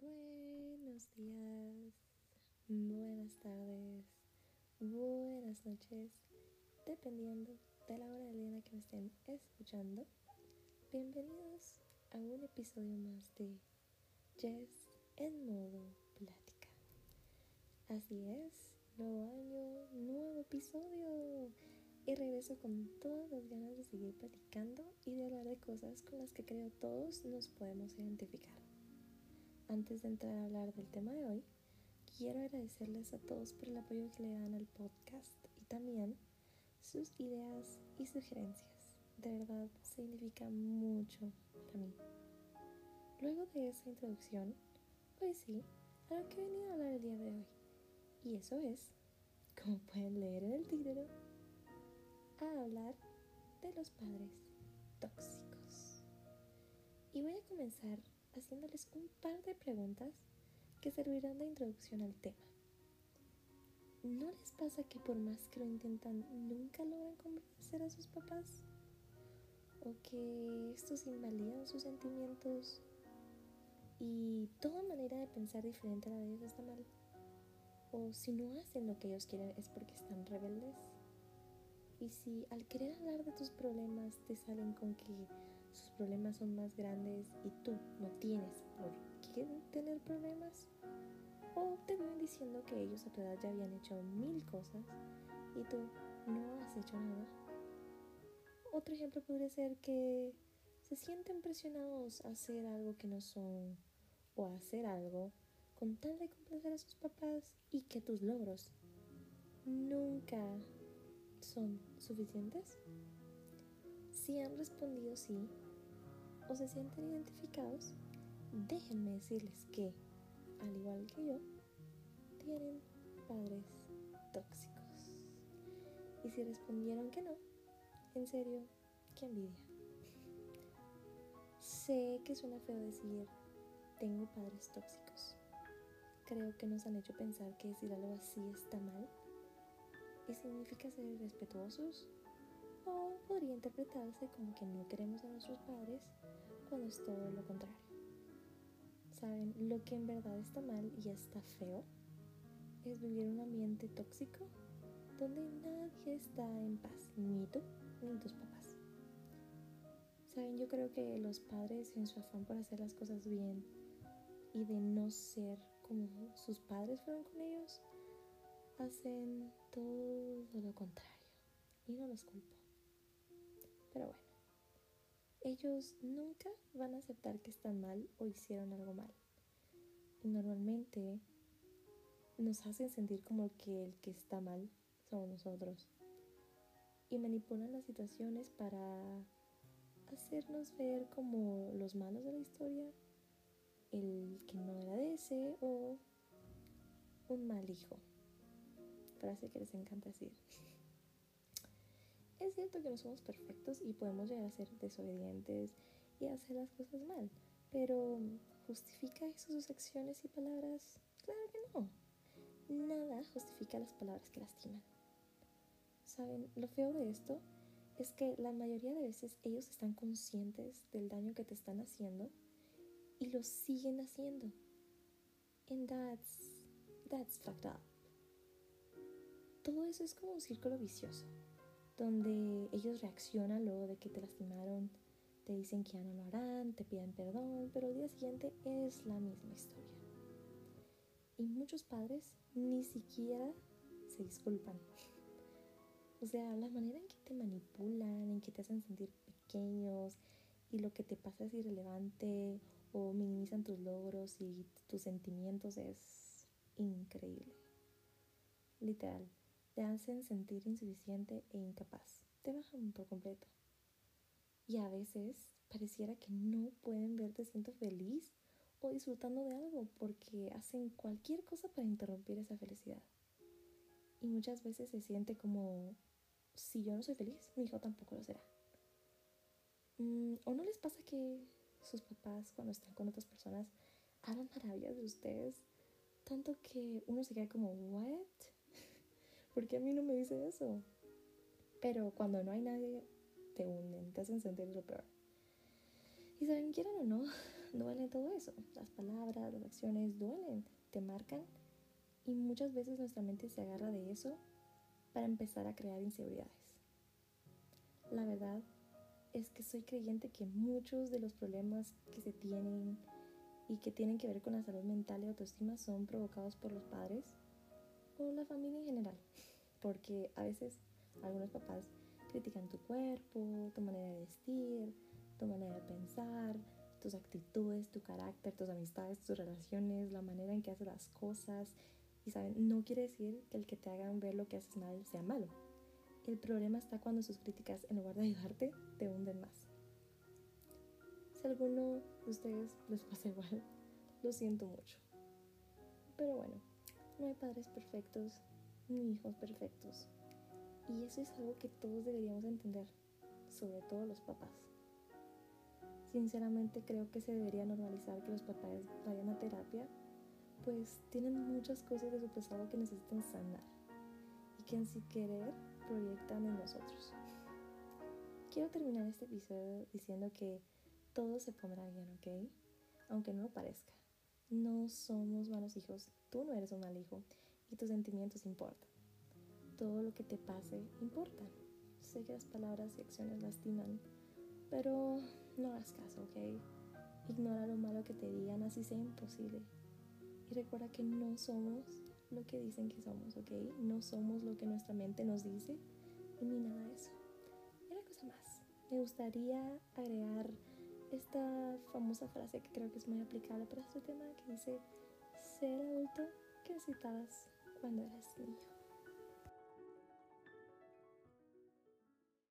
Buenos días, buenas tardes, buenas noches, dependiendo de la hora del día en la que me estén escuchando. Bienvenidos a un episodio más de Jess en modo plática. Así es, nuevo año, nuevo episodio. Y regreso con todas las ganas de seguir platicando y de hablar de cosas con las que creo todos nos podemos identificar. Antes de entrar a hablar del tema de hoy, quiero agradecerles a todos por el apoyo que le dan al podcast y también sus ideas y sugerencias. De verdad significa mucho para mí. Luego de esa introducción, pues sí, a lo que he venido a hablar el día de hoy. Y eso es, como pueden leer en el título, a hablar de los padres tóxicos. Y voy a comenzar haciéndoles un par de preguntas que servirán de introducción al tema. ¿No les pasa que por más que lo intentan nunca logran convencer a sus papás? ¿O que estos invalidan sus sentimientos y toda manera de pensar diferente a la de ellos está mal? ¿O si no hacen lo que ellos quieren es porque están rebeldes? Y si al querer hablar de tus problemas te salen con que sus problemas son más grandes y tú no tienes por qué tener problemas. O te vienen diciendo que ellos a tu edad ya habían hecho mil cosas y tú no has hecho nada. Otro ejemplo podría ser que se sienten presionados a hacer algo que no son o a hacer algo con tal de complacer a sus papás y que tus logros nunca son suficientes. Si han respondido sí o se sienten identificados, déjenme decirles que, al igual que yo, tienen padres tóxicos. Y si respondieron que no, en serio, qué envidia. Sé que suena feo decir, tengo padres tóxicos. Creo que nos han hecho pensar que decir algo así está mal y significa ser irrespetuosos podría interpretarse como que no queremos a nuestros padres cuando es todo lo contrario. ¿Saben? Lo que en verdad está mal y está feo es vivir en un ambiente tóxico donde nadie está en paz, ni tú ni tus papás. Saben, yo creo que los padres en su afán por hacer las cosas bien y de no ser como sus padres fueron con ellos, hacen todo lo contrario. Y no los culpo. Pero bueno, ellos nunca van a aceptar que están mal o hicieron algo mal. Y normalmente nos hacen sentir como que el que está mal somos nosotros. Y manipulan las situaciones para hacernos ver como los malos de la historia, el que no agradece o un mal hijo. Frase que les encanta decir. Es cierto que no somos perfectos y podemos llegar a ser desobedientes y hacer las cosas mal, pero ¿justifica eso sus acciones y palabras? Claro que no. Nada justifica las palabras que lastiman. ¿Saben? Lo feo de esto es que la mayoría de veces ellos están conscientes del daño que te están haciendo y lo siguen haciendo. And that's, that's fucked up. Todo eso es como un círculo vicioso donde ellos reaccionan luego de que te lastimaron, te dicen que ya no lo harán, te piden perdón, pero el día siguiente es la misma historia. Y muchos padres ni siquiera se disculpan. O sea, la manera en que te manipulan, en que te hacen sentir pequeños y lo que te pasa es irrelevante o minimizan tus logros y tus sentimientos es increíble. Literal te hacen sentir insuficiente e incapaz. Te bajan por completo. Y a veces pareciera que no pueden verte siendo feliz o disfrutando de algo porque hacen cualquier cosa para interrumpir esa felicidad. Y muchas veces se siente como, si yo no soy feliz, mi hijo tampoco lo será. Mm, ¿O no les pasa que sus papás cuando están con otras personas hablan maravillas de ustedes? Tanto que uno se queda como, ¿what? Porque a mí no me dice eso? Pero cuando no hay nadie, te hunden, te hacen sentir lo peor. Y saben, quieran o no, duele todo eso. Las palabras, las acciones duelen, te marcan y muchas veces nuestra mente se agarra de eso para empezar a crear inseguridades. La verdad es que soy creyente que muchos de los problemas que se tienen y que tienen que ver con la salud mental y autoestima son provocados por los padres o la familia en general. Porque a veces algunos papás critican tu cuerpo, tu manera de vestir, tu manera de pensar, tus actitudes, tu carácter, tus amistades, tus relaciones, la manera en que haces las cosas. Y saben, no quiere decir que el que te hagan ver lo que haces mal sea malo. El problema está cuando sus críticas, en lugar de ayudarte, te hunden más. Si a alguno de ustedes les pasa igual, lo siento mucho. Pero bueno, no hay padres perfectos ni hijos perfectos. Y eso es algo que todos deberíamos entender, sobre todo los papás. Sinceramente creo que se debería normalizar que los papás vayan a terapia, pues tienen muchas cosas de su pasado que necesitan sanar y que en sí querer proyectan en nosotros. Quiero terminar este episodio diciendo que todo se pondrá bien, ¿ok? Aunque no lo parezca. No somos malos hijos, tú no eres un mal hijo y tus sentimientos importan. Todo lo que te pase importa. Sé que las palabras y acciones lastiman, pero no hagas caso, ¿ok? Ignora lo malo que te digan, así sea imposible. Y recuerda que no somos lo que dicen que somos, ¿ok? No somos lo que nuestra mente nos dice ni nada de eso. Y una cosa más, me gustaría agregar esta famosa frase que creo que es muy aplicable para este tema que dice, ser adulto que necesitabas 慢的很。